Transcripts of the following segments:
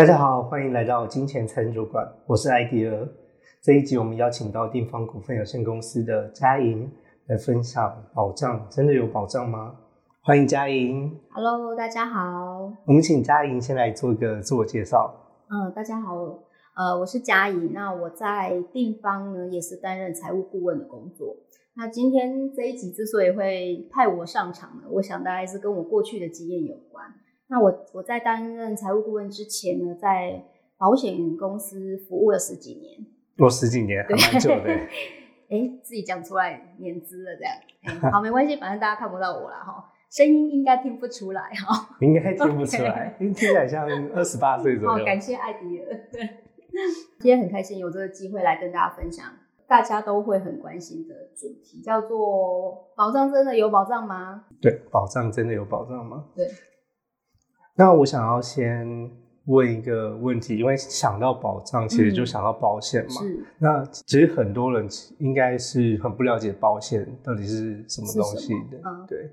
大家好，欢迎来到金钱餐酒馆，我是艾迪尔。这一集我们邀请到定方股份有限公司的嘉莹来分享保障，真的有保障吗？欢迎嘉莹。Hello，大家好。我们请嘉莹先来做一个自我介绍。嗯，大家好，呃，我是嘉怡。那我在定方呢，也是担任财务顾问的工作。那今天这一集之所以会派我上场呢，我想大概是跟我过去的经验有关。那我我在担任财务顾问之前呢，在保险公司服务了十几年。我十几年，还蛮久的。哎，自己讲出来年资了，这样。诶好，没关系，反正大家看不到我了，哈，声音应该听不出来哈。应该听不出来，听起来像二十八岁左好，右。感谢艾迪尔。对，今天很开心有这个机会来跟大家分享大家都会很关心的主题，叫做保障真的有保障吗？对，保障真的有保障吗？对。那我想要先问一个问题，因为想到保障，其实就想到保险嘛。是。那其实很多人应该是很不了解保险到底是什么东西的，嗯。对。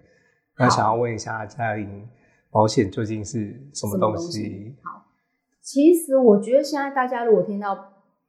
那想要问一下嘉玲，保险究竟是什么东西？什么东西好，其实我觉得现在大家如果听到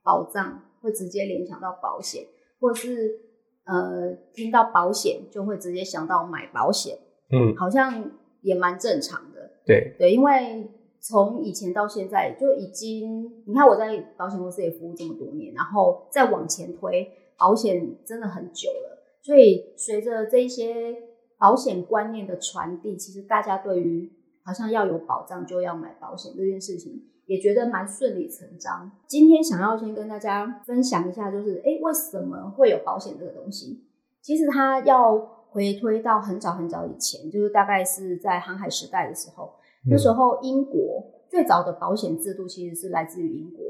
保障，会直接联想到保险，或是呃听到保险就会直接想到买保险，嗯，好像也蛮正常的。对，对，因为从以前到现在就已经，你看我在保险公司也服务这么多年，然后再往前推，保险真的很久了。所以随着这一些保险观念的传递，其实大家对于好像要有保障就要买保险这件事情，也觉得蛮顺理成章。今天想要先跟大家分享一下，就是诶，为什么会有保险这个东西？其实它要回推到很早很早以前，就是大概是在航海时代的时候。那时候英国最早的保险制度其实是来自于英国，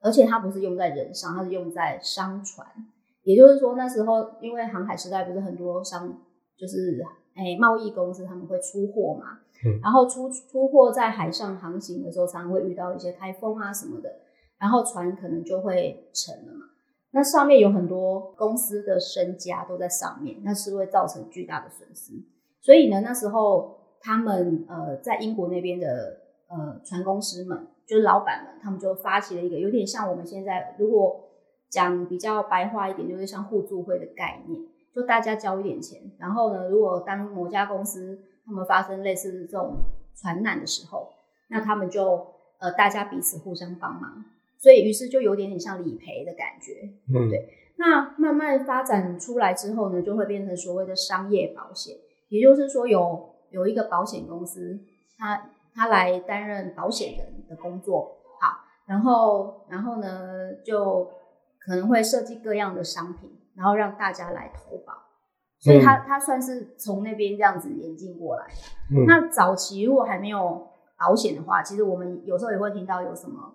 而且它不是用在人上，它是用在商船。也就是说，那时候因为航海时代不是很多商就是哎贸易公司他们会出货嘛，嗯然后出出货在海上航行的时候，常常会遇到一些台风啊什么的，然后船可能就会沉了嘛。那上面有很多公司的身家都在上面，那是会造成巨大的损失。所以呢，那时候他们呃在英国那边的呃船公司们，就是老板们，他们就发起了一个有点像我们现在如果讲比较白话一点，就是像互助会的概念，就大家交一点钱，然后呢，如果当某家公司他们发生类似这种船难的时候，那他们就呃大家彼此互相帮忙，所以于是就有点点像理赔的感觉，嗯，对那慢慢发展出来之后呢，就会变成所谓的商业保险，也就是说有有一个保险公司，他他来担任保险人的工作，好，然后然后呢就可能会设计各样的商品，然后让大家来投保，所以他他算是从那边这样子演进过来的。嗯。那早期如果还没有保险的话，其实我们有时候也会听到有什么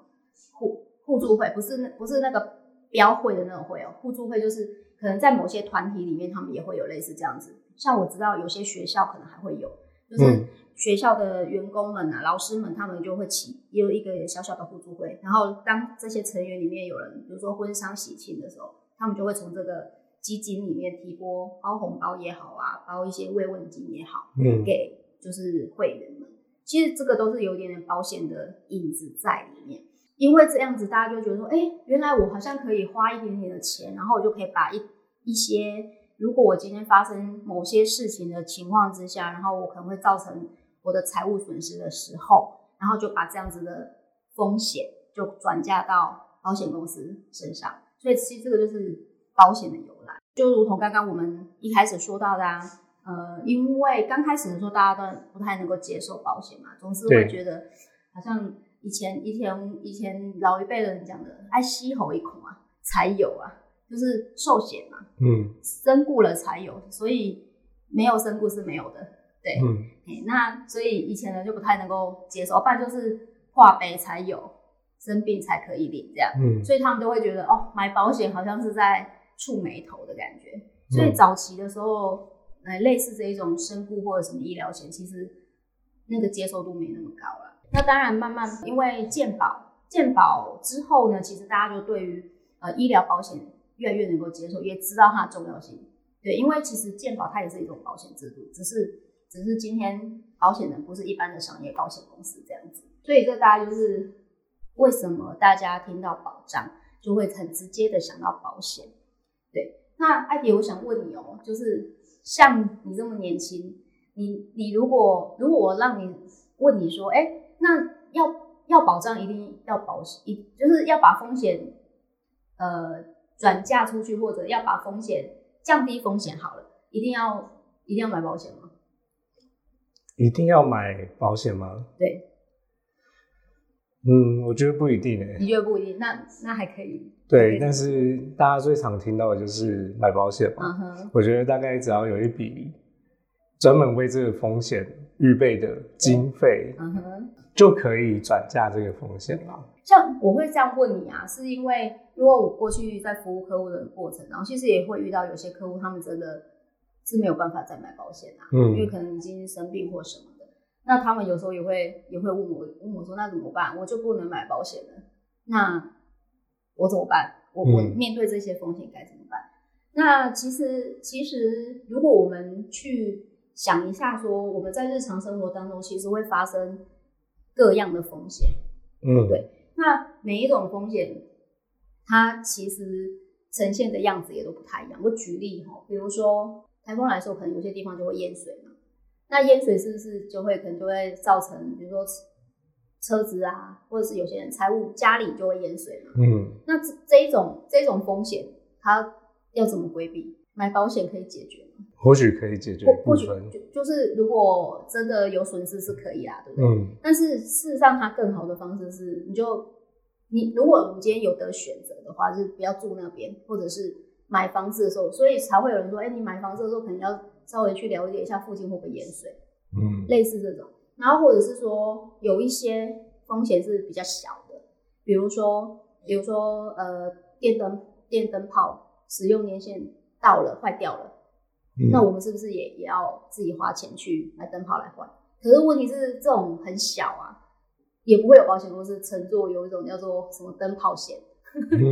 互互助会，不是那不是那个标会的那种会哦，互助会就是可能在某些团体里面，他们也会有类似这样子。像我知道有些学校可能还会有，就是嗯学校的员工们啊、老师们，他们就会起也有一个小小的互助会，然后当这些成员里面有人，比如说婚丧喜庆的时候，他们就会从这个基金里面提拨包红包也好啊，包一些慰问金也好，嗯给就是会员们。其实这个都是有点点保险的影子在里面，因为这样子大家就觉得说，哎、原来我好像可以花一点点的钱，然后我就可以把一一些，如果我今天发生某些事情的情况之下，然后我可能会造成我的财务损失的时候，然后就把这样子的风险就转嫁到保险公司身上，所以其实这个就是保险的由来，就如同刚刚我们一开始说到的啊。呃，因为刚开始的时候，大家都不太能够接受保险嘛，总是会对觉得好像以前以前以前老一辈的人讲的“爱吸吼一口啊，才有啊”，就是寿险嘛，嗯身故了才有，所以没有身故是没有的。对，嗯嘿那所以以前人就不太能够接受，不然就是化悲才有，生病才可以领这样。嗯所以他们都会觉得哦，买保险好像是在触眉头的感觉。所以嗯早期的时候，呃，类似这一种身故或者什么医疗险，其实那个接受度没那么高了。那当然，慢慢因为健保，健保之后呢，其实大家就对于呃医疗保险越来越能够接受，也知道它的重要性。对，因为其实健保它也是一种保险制度，只是只是今天保险人不是一般的商业保险公司这样子，所以这大概就是为什么大家听到保障就会很直接的想到保险？对，那艾迪，我想问你哦，就是像你这么年轻，你你如果如果我让你问你说，哎，那要要保障一定要保，一就是要把风险呃转嫁出去，或者要把风险降低风险好了，一定要一定要买保险吗？一定要买保险吗？对，嗯，我觉得不一定诶。你觉得不一定？那那还可以。对，但是大家最常听到的就是买保险嘛。嗯哼，我觉得大概只要有一笔专门为这个风险预备的经费，嗯哼，就可以转嫁这个风险了。像我会这样问你啊，是因为因为我过去在服务客户的过程，然后其实也会遇到有些客户，他们真的是没有办法再买保险啊，嗯因为可能已经生病或什么的。那他们有时候也会也会问我问我说，那怎么办？我就不能买保险了，那我怎么办？我我嗯面对这些风险该怎么办？那其实其实如果我们去想一下，说我们在日常生活当中其实会发生各样的风险。嗯，对那每一种风险，它其实呈现的样子也都不太一样。我举例哈，比如说台风来说，可能有些地方就会淹水嘛。那淹水是不是就会可能就会造成，比如说车子啊，或者是有些人财务家里就会淹水嘛？嗯，那这这一种这种风险，它要怎么规避？买保险可以解决吗？或许可以解决或或许部分。就就是如果真的有损失是可以啦，对不对？嗯但是事实上，它更好的方式是，你就你如果我们今天有得选择的话，就是不要住那边，或者是买房子的时候，所以才会有人说，哎、你买房子的时候可能要稍微去了解一下附近会不会淹水，嗯类似这种。然后或者是说有一些风险是比较小的，比如说比如说呃电灯电灯泡使用年限到了坏掉了。嗯，那我们是不是也也要自己花钱去买灯泡来换？可是问题是，这种很小啊，也不会有保险公司乘坐有一种叫做什么灯泡险。嗯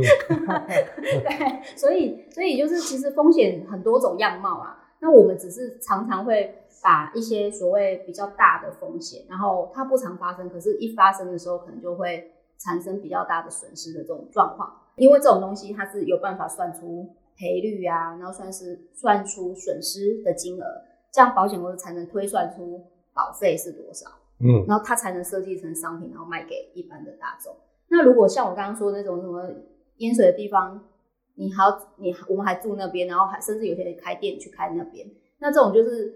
对，所以所以就是其实风险很多种样貌啊。那我们只是常常会把一些所谓比较大的风险，然后它不常发生，可是一发生的时候可能就会产生比较大的损失的这种状况。因为这种东西它是有办法算出赔率啊，然后算是算出损失的金额，这样保险公司才能推算出保费是多少。嗯然后它才能设计成商品，然后卖给一般的大众。那如果像我刚刚说的那种什么淹水的地方，你还要你我们还住那边，然后还甚至有些人开店去开那边，那这种就是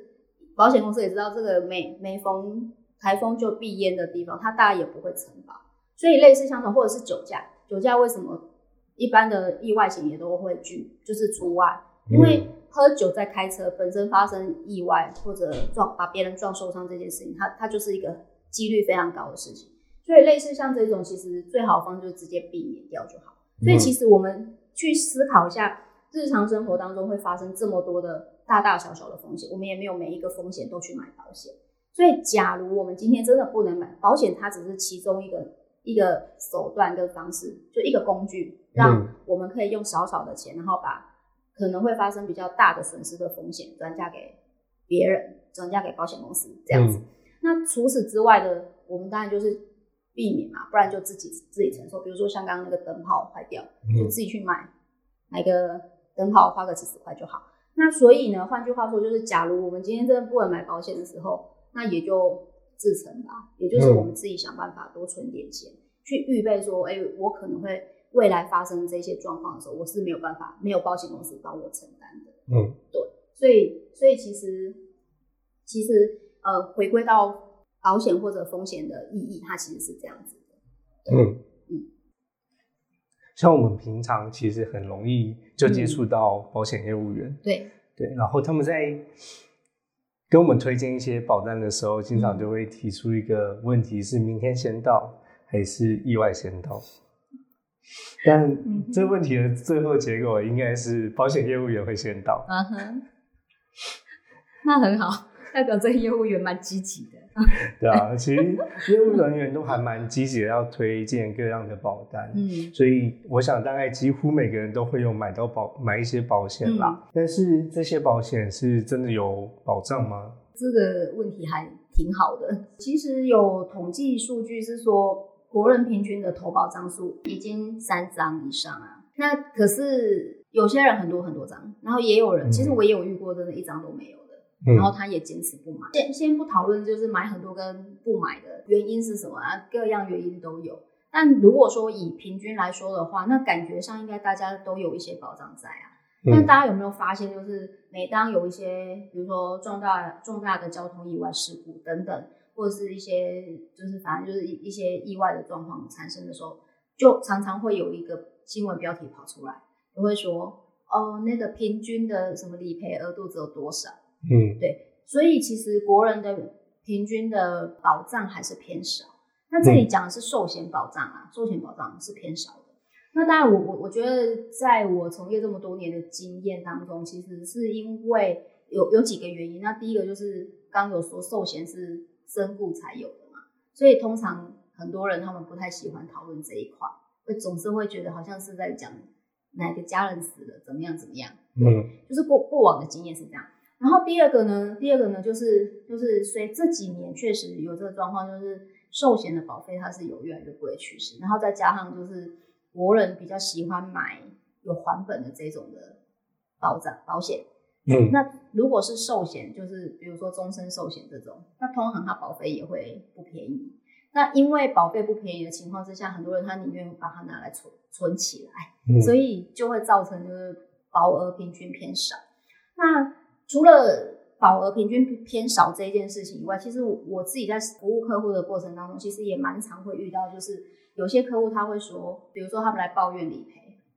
保险公司也知道这个每每逢台风就必淹的地方，它大概也不会承保。所以类似像这种或者是酒驾，酒驾为什么一般的意外险也都会拒，就是除外，因为喝酒在开车本身发生意外或者撞把别人撞受伤这件事情，它它就是一个几率非常高的事情。所以类似像这种，其实最好方就是直接避免掉就好。所以其实我们去思考一下，日常生活当中会发生这么多的大大小小的风险，我们也没有每一个风险都去买保险。所以，假如我们今天真的不能买保险，它只是其中一个一个手段跟方式，就一个工具，让嗯我们可以用少少的钱，然后把可能会发生比较大的损失的风险转嫁给别人，转嫁给保险公司这样子。嗯那除此之外的，我们当然就是避免嘛，不然就自己自己承受。比如说像刚刚那个灯泡坏掉，就嗯自己去买买个灯泡，花个几十块就好。那所以呢，换句话说，就是假如我们今天真的不能买保险的时候，那也就自成吧，也就是我们自己想办法多存点钱，去预备说，哎、我可能会未来发生这些状况的时候，我是没有办法，没有保险公司帮我承担的。嗯。对所以，所以其实其实呃，回归到保险或者风险的意义，它其实是这样子的。嗯。嗯，像我们平常其实很容易就接触到保险业务员，对，对，然后他们在跟我们推荐一些保单的时候，经常就会提出一个问题是：明天先到还是意外先到？但这个问题的最后结果应该是保险业务员会先到。嗯哼，那很好，代表这个业务员蛮积极的。对啊，其实业务人员都还蛮积极的，要推荐各样的保单。嗯所以我想，大概几乎每个人都会有买到保买一些保险嗯啦。但是这些保险是真的有保障吗？这个问题还挺好的。其实有统计数据是说，国人平均的投保张数已经三张以上啊。那可是有些人很多很多张，然后也有人，其实我也有遇过，真的一张都没有的，然后他也坚持不买。先先不讨论就是买很多跟不买的原因是什么啊，各样原因都有。但如果说以平均来说的话，那感觉上应该大家都有一些保障在啊。但大家有没有发现，就是每当有一些，比如说重大重大的交通意外事故等等，或者是一些就是反正就是一一些意外的状况产生的时候，就常常会有一个新闻标题跑出来，就会说哦，那个平均的什么理赔额度只有多少？嗯，对，所以其实国人的平均的保障还是偏少。那这里讲的是寿险保障啊，寿险保障是偏少的。那当然，我我我觉得，在我从业这么多年的经验当中，其实是因为有有几个原因。那第一个就是刚有说寿险是身故才有的嘛，所以通常很多人他们不太喜欢讨论这一块，会总是会觉得好像是在讲哪个家人死了怎么样怎么样。嗯，就是过过往的经验是这样。然后第二个呢，第二个呢就是就是随这几年确实有这个状况，就是寿险的保费它是有越来越贵的趋势，然后再加上就是。国人比较喜欢买有还本的这种的保障保险，嗯，那如果是寿险，就是比如说终身寿险这种，那通常它保费也会不便宜。那因为保费不便宜的情况之下，很多人他宁愿把它拿来存存起来，所以就会造成就是保额平均偏少。那除了保额平均偏少这一件事情以外，其实我自己在服务客户的过程当中，其实也蛮常会遇到，就是。有些客户他会说，比如说他们来抱怨理赔，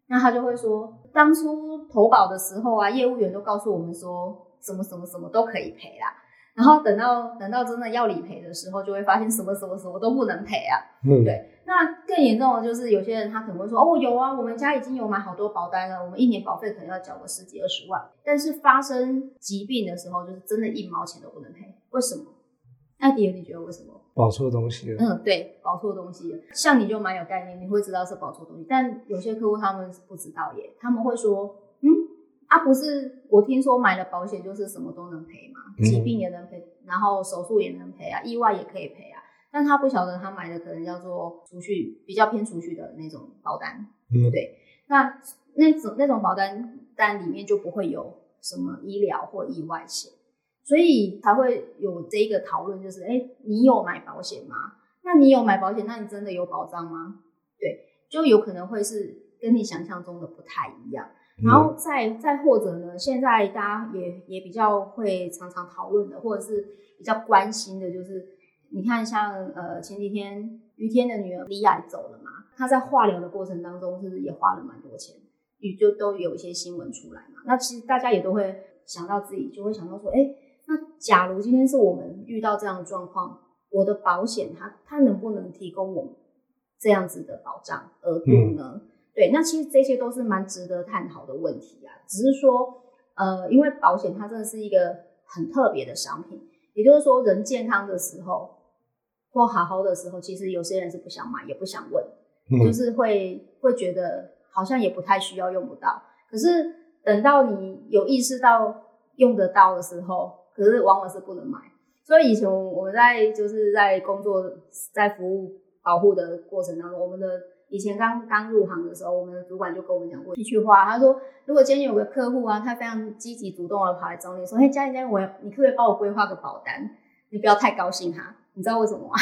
那他就会说，当初投保的时候啊，业务员都告诉我们说，什么什么什么都可以赔啦，然后等到等到真的要理赔的时候，就会发现什么什么什么都不能赔啊。嗯，对。那更严重的就是有些人他可能会说，哦，有啊，我们家已经有买好多保单了，我们一年保费可能要缴个十几二十万，但是发生疾病的时候，就是真的一毛钱都不能赔，为什么？艾迪尔，你觉得为什么？保错东西了。嗯，对，保错东西了。像你就蛮有概念，你会知道是保错东西。但有些客户他们不知道耶，他们会说，嗯，啊，不是，我听说买了保险就是什么都能赔嘛，疾病也能赔，然后手术也能赔啊，意外也可以赔啊。但他不晓得他买的可能叫做储蓄，比较偏储蓄的那种保单。嗯，对。那那种那种保单单里面就不会有什么医疗或意外险。所以才会有这一个讨论，就是哎，你有买保险吗？那你有买保险，那你真的有保障吗？对，就有可能会是跟你想象中的不太一样。然后再再或者呢，现在大家也也比较会常常讨论的，或者是比较关心的，就是你看像呃前几天于天的女儿李雅走了嘛，她在化疗的过程当中是不是也花了蛮多钱？也就都有一些新闻出来嘛。那其实大家也都会想到自己，就会想到说，哎。那假如今天是我们遇到这样的状况，我的保险它它能不能提供我们这样子的保障额度呢？对，那其实这些都是蛮值得探讨的问题啊。只是说，呃，因为保险它真的是一个很特别的商品，也就是说，人健康的时候或好好的时候，其实有些人是不想买，也不想问，就是会会觉得好像也不太需要，用不到。可是等到你有意识到用得到的时候，可是往往是不能买，所以以前我们在就是在工作在服务保护的过程当中，我们的以前刚刚入行的时候，我们的主管就跟我们讲过一句话，他说：如果今天有个客户啊，他非常积极主动的跑来找你说，嘿，嘉玲嘉玲，我你可不可以帮我规划个保单？你不要太高兴哈，你知道为什么吗？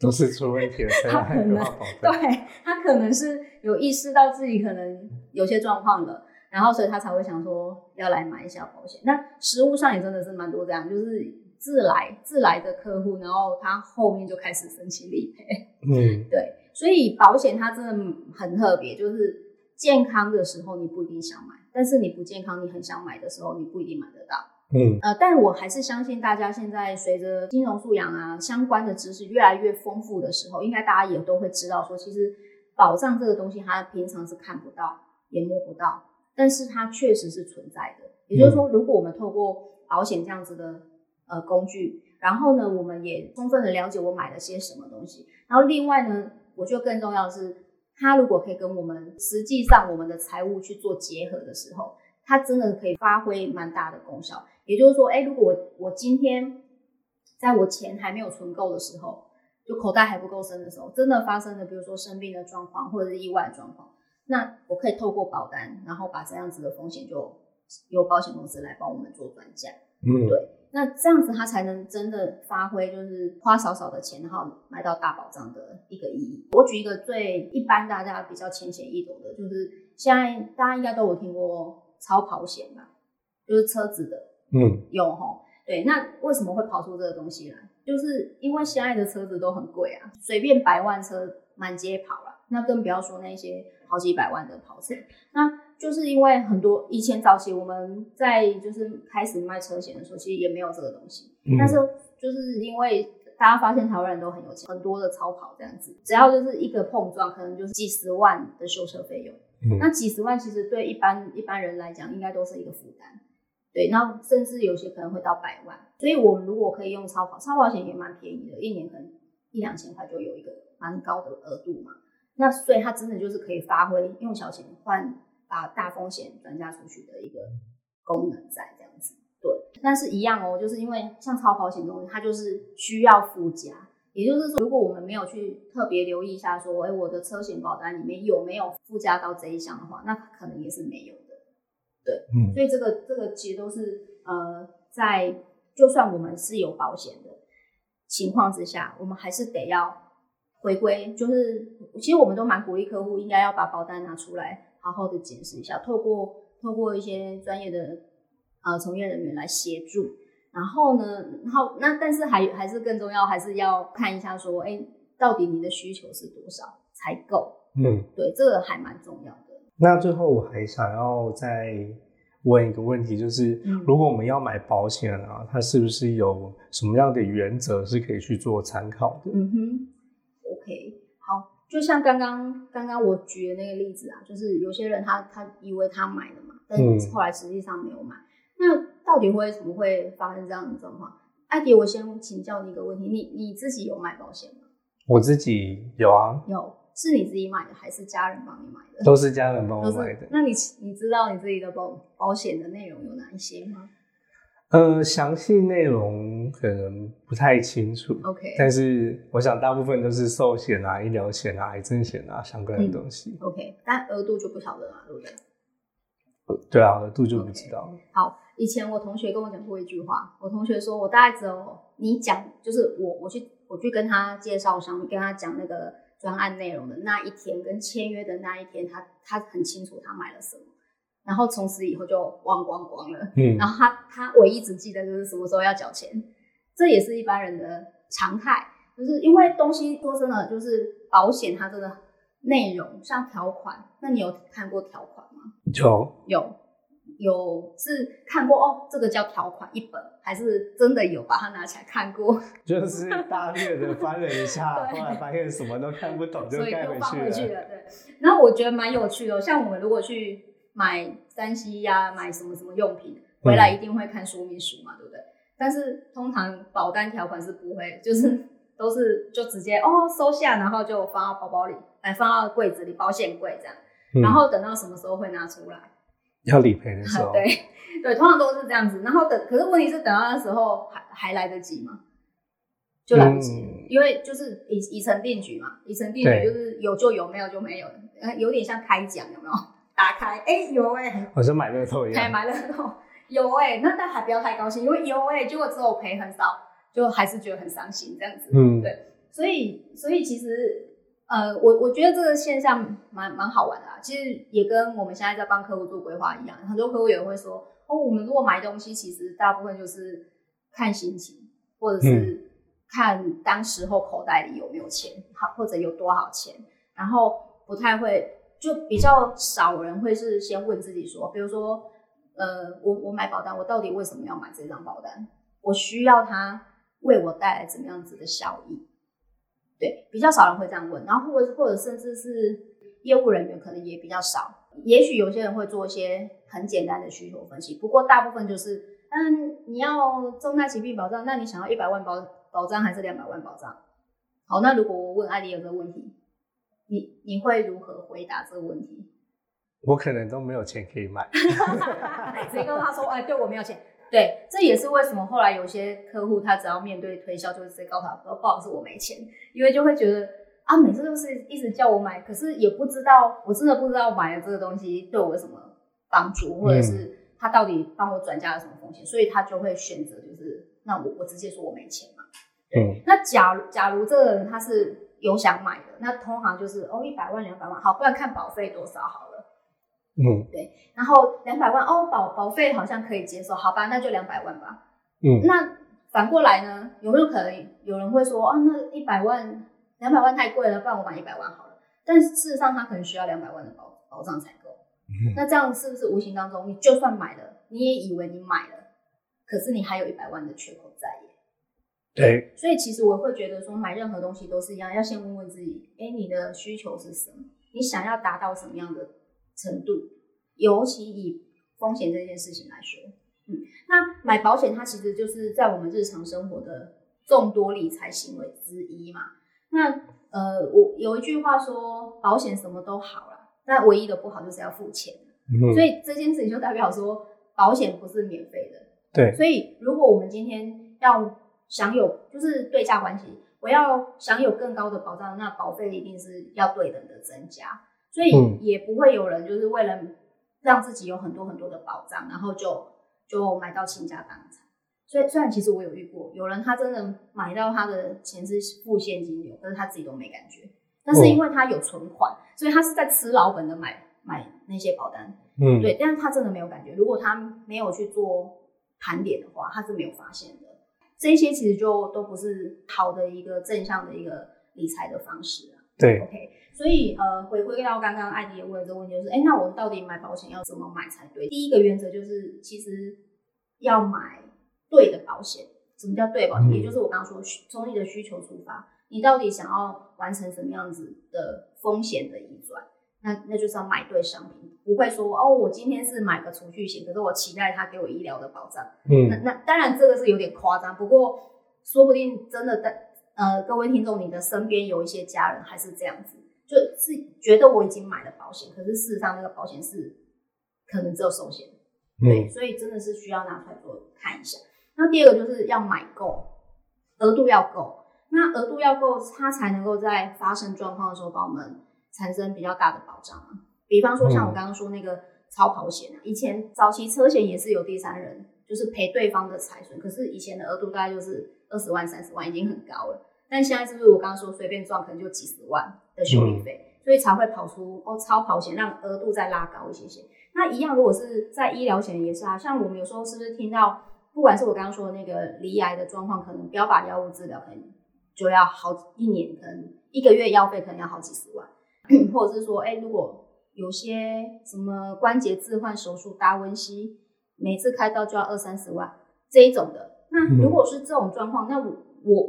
都是出问题了，他可能对他可能是有意识到自己可能有些状况了。然后，所以他才会想说要来买一下保险。那实物上也真的是蛮多这样，就是自来自来的客户，然后他后面就开始申请理赔。嗯，对。所以保险它真的很特别，就是健康的时候你不一定想买，但是你不健康你很想买的时候，你不一定买得到。嗯，呃，但我还是相信大家现在随着金融素养啊相关的知识越来越丰富的时候，应该大家也都会知道说，其实保障这个东西它平常是看不到也摸不到。但是它确实是存在的，也就是说，如果我们透过保险这样子的呃工具，然后呢，我们也充分的了解我买了些什么东西，然后另外呢，我觉得更重要的是，它如果可以跟我们实际上我们的财务去做结合的时候，它真的可以发挥蛮大的功效。也就是说，哎，如果我我今天在我钱还没有存够的时候，就口袋还不够深的时候，真的发生了，比如说生病的状况或者是意外的状况，那我可以透过保单，然后把这样子的风险就由保险公司来帮我们做转嫁。嗯，对，那这样子它才能真的发挥，就是花少少的钱，然后买到大保障的一个意义。我举一个最一般大家比较浅显易懂的，就是现在大家应该都有听过超跑险吧，就是车子的，嗯，有吼。对，那为什么会跑出这个东西来？就是因为现在的车子都很贵啊，随便百万车满街跑了，那更不要说那些好几百万的跑车。那就是因为很多以前早期我们在就是开始卖车险的时候，其实也没有这个东西。但是就是因为大家发现台湾人都很有钱，很多的超跑这样子，只要就是一个碰撞，可能就是几十万的修车费用。那几十万其实对一般一般人来讲，应该都是一个负担。对，那甚至有些可能会到百万，所以我们如果可以用超跑，超跑险也蛮便宜的，一年可能一两千块就有一个蛮高的额度嘛。那所以它真的就是可以发挥用小钱换把大风险转嫁出去的一个功能在这样子。对，但是一样哦，就是因为像超保险东西，它就是需要附加，也就是说，如果我们没有去特别留意一下，说，哎，我的车险保单里面有没有附加到这一项的话，那可能也是没有的。对，嗯，所以这个这个其实都是呃，在就算我们是有保险的情况之下，我们还是得要回归，就是其实我们都蛮鼓励客户应该要把保单拿出来，好好的检视一下，透过透过一些专业的呃从业人员来协助，然后呢，然后那但是还还是更重要，还是要看一下说，哎，到底你的需求是多少才够？嗯，对，这个还蛮重要的。那最后我还想要再问一个问题，就是如果我们要买保险啊，它是不是有什么样的原则是可以去做参考的？嗯哼，OK，好，就像刚刚刚刚我举的那个例子啊，就是有些人他他以为他买了嘛，但是后来实际上没有买，那到底为什么会发生这样的状况？艾迪，我先请教你一个问题，你你自己有买保险吗？我自己有啊，有。是你自己买的还是家人帮你买的？都是家人帮我买的。那你你知道你自己的保保险的内容有哪一些吗？呃，详细内容可能不太清楚。OK，但是我想大部分都是寿险啊、医疗险啊、癌症险啊相关的东西。OK，但额度就不晓得了，对不对？对啊，额度就不知道。好，以前我同学跟我讲过一句话，我同学说我大概只有你讲，就是我我去我去跟他介绍商，跟他讲那个。专案内容的那一天跟签约的那一天，他他很清楚他买了什么，然后从此以后就忘光光了。嗯，然后他他唯一只记得就是什么时候要缴钱，这也是一般人的常态，就是因为东西说真的，就是保险它真的内容像条款，那你有看过条款吗？有有。有是看过哦，这个叫条款一本，还是真的有把它拿起来看过？就是大略的翻了一下，后来发现什么都看不懂，就盖回去了。对，然后我觉得蛮有趣的，像我们如果去买三 C 呀，买什么什么用品，回来一定会看说明书嘛，对不对？但是通常保单条款是不会，就是都是就直接哦收下，然后就放到包包里，哎放到柜子里，保险柜这样，然后等到什么时候会拿出来？要理赔的时候，对对，通常都是这样子。然后等，可是问题是等到那时候还还来得及吗？就来不及，因为就是已已成定局嘛，已成定局就是有就有，没有就没有，呃，有点像开奖，有没有？打开，哎，有哎，好像买乐透一样，买乐透 有哎，那但还不要太高兴，因为有哎，结果之后赔很少，就还是觉得很伤心这样子。嗯，对，所以所以其实。呃，我我觉得这个现象蛮蛮好玩的，其实也跟我们现在在帮客户做规划一样。很多客户也会说，哦，我们如果买东西，其实大部分就是看心情，或者是看当时候口袋里有没有钱，好或者有多少钱，然后不太会，就比较少人会是先问自己说，比如说，呃，我我买保单，我到底为什么要买这张保单？我需要它为我带来怎么样子的效益？对，比较少人会这样问，然后或者或者甚至是业务人员可能也比较少，也许有些人会做一些很简单的需求分析，不过大部分就是，嗯，你要重大疾病保障，那你想要一百万保保障还是两百万保障？好，那如果我问艾迪有个问题，你你会如何回答这个问题？我可能都没有钱可以买，直接跟他说，哎，对我没有钱，对，这也是为什么后来有些客户他只要面对推销，就直接告诉他说不好意思我没钱，因为就会觉得啊每次都是一直叫我买，可是也不知道我真的不知道买了这个东西对我有什么帮助，或者是他到底帮我转嫁了什么风险，所以他就会选择就是那我我直接说我没钱嘛。嗯，那假如假如这个人他是有想买的，那通常就是哦一百万两百万，好，不然看保费多少好了。嗯对然后两百万哦保保费好像可以接受，好吧，那就两百万吧。嗯那反过来呢，有没有可能有人会说啊，那一百万两百万太贵了，不然我买一百万好了。但事实上他可能需要两百万的保保障才够。嗯那这样是不是无形当中，你就算买了，你也以为你买了，可是你还有一百万的缺口在耶？对，所以其实我会觉得说，买任何东西都是一样，要先问问自己，哎，你的需求是什么？你想要达到什么样的程度？尤其以风险这件事情来说，嗯，那买保险它其实就是在我们日常生活的众多理财行为之一嘛。那呃，我有一句话说，保险什么都好了，但唯一的不好就是要付钱。嗯所以这件事情就代表说，保险不是免费的。对，所以如果我们今天要享有就是对价关系，我要享有更高的保障，那保费一定是要对等的增加。所以嗯也不会有人就是为了让自己有很多很多的保障，然后就就买到倾家荡产。所以虽然其实我有遇过，有人他真的买到他的钱是付现金流，但是他自己都没感觉。但是因为他有存款，所以他是在吃老本的买买那些保单。嗯对，但是他真的没有感觉。如果他没有去做盘点的话，他是没有发现的。这些其实就都不是好的一个正向的一个理财的方式啊。对，OK，所以呃，回归到刚刚艾迪也问的这个问题，就是哎，那我们到底买保险要怎么买才对？第一个原则就是，其实要买对的保险。什么叫对保险？嗯也就是我刚刚说，从你的需求出发，你到底想要完成什么样子的风险的移转？那那就是要买对商品，不会说哦，我今天是买个储蓄险，可是我期待它给我医疗的保障。嗯那那当然这个是有点夸张，不过说不定真的在呃各位听众，你的身边有一些家人还是这样子，就是觉得我已经买了保险，可是事实上那个保险是可能只有寿险，对，嗯所以真的是需要拿出来做看一下。那第二个就是要买够，额度要够，那额度要够，它才能够在发生状况的时候帮我们产生比较大的保障啊。比方说像我刚刚说那个超跑险啊，以前早期车险也是有第三人，就是赔对方的财损，可是以前的额度大概就是二十万、三十万，已经很高了。但现在是不是我刚刚说随便撞可能就几十万的修理费，所以才会跑出哦超跑险，让额度再拉高一些些。那一样，如果是在医疗险也是啊，像我们有时候是不是听到，不管是我刚刚说的那个离癌的状况，可能标靶药物治疗可能就要好一年，可能一个月药费可能要好几十万，或者是说，哎、如果有些什么关节置换手术、达文西，每次开刀就要二三十万这一种的。那如果是这种状况，那我我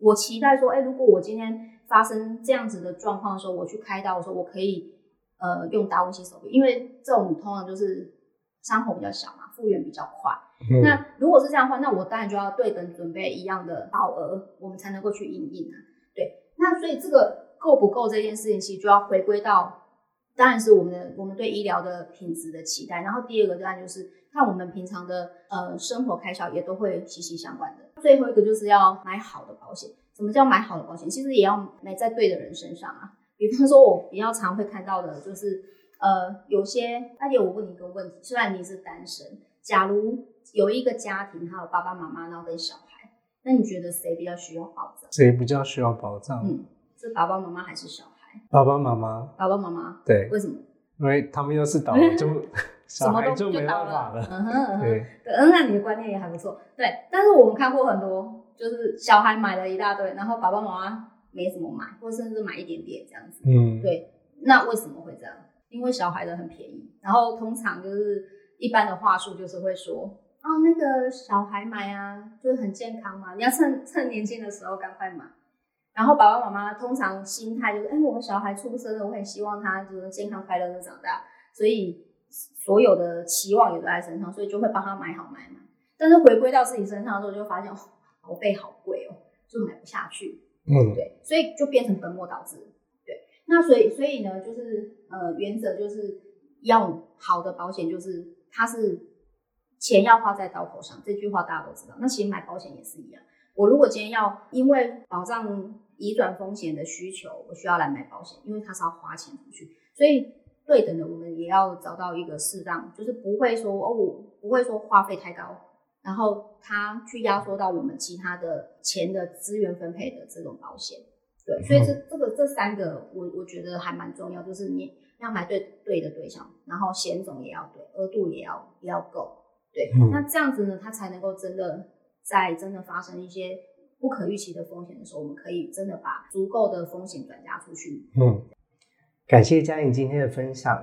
我期待说，哎、如果我今天发生这样子的状况的时候，我去开刀的时候，我可以呃用达文西手臂，因为这种通常就是伤口比较小嘛，复原比较快。嗯那如果是这样的话，那我当然就要对等准备一样的保额，我们才能够去应应啊。对，那所以这个够不够这件事情，其实就要回归到，当然是我们的我们对医疗的品质的期待。然后第二个当然就是看我们平常的呃生活开销也都会息息相关的。最后一个就是要买好的保险。什么叫买好的保险？其实也要买在对的人身上啊。比方说，我比较常会看到的就是，呃，有些大姐，我问你一个问题，虽然你是单身，假如有一个家庭，他有爸爸妈妈，然后跟小孩，那你觉得谁比较需要保障？谁比较需要保障？嗯，是爸爸妈妈还是小孩？爸爸妈妈，爸爸妈妈，对，为什么？因为他们要是倒了，就什小么都孩就没倒办法了。嗯哼嗯哼，对，对，嗯，那你的观念也还不错。对，但是我们看过很多，就是小孩买了一大堆，然后爸爸妈妈没怎么买，或甚至买一点点这样子。嗯，对，那为什么会这样？因为小孩的很便宜，然后通常就是一般的话术就是会说，哦，那个小孩买啊，就是很健康嘛，你要趁趁年轻的时候赶快买。然后爸爸妈妈通常心态就是，哎，我小孩出生了，我很希望他就是健康快乐的长大，所以所有的期望也都在身上，所以就会帮他买好买满。但是回归到自己身上的时候，就发现哦，保费好贵哦，就买不下去。嗯，对，所以就变成本末倒置。对，那所以所以呢，就是呃，原则就是要好的保险，就是它是钱要花在刀口上，这句话大家都知道。那其实买保险也是一样。我如果今天要因为保障移转风险的需求，我需要来买保险，因为它是要花钱出去，所以对等的，我们也要找到一个适当，就是不会说哦，我不会说花费太高，然后它去压缩到我们其他的钱的资源分配的这种保险。对，所以这这个这三个，我我觉得还蛮重要，就是你要买对对的对象，然后险种也要对，额度也要也要够。对，那这样子呢，它才能够真的在真的发生一些不可预期的风险的时候，我们可以真的把足够的风险转嫁出去。嗯，感谢嘉颖今天的分享，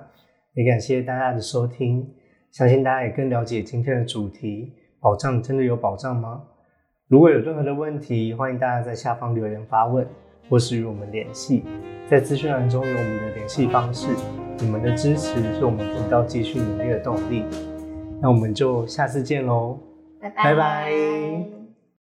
也感谢大家的收听。相信大家也更了解今天的主题：保障真的有保障吗？如果有任何的问题，欢迎大家在下方留言发问，或是与我们联系。在资讯栏中有我们的联系方式。你们的支持是我们频道继续努力的动力。那我们就下次见喽，拜拜拜拜。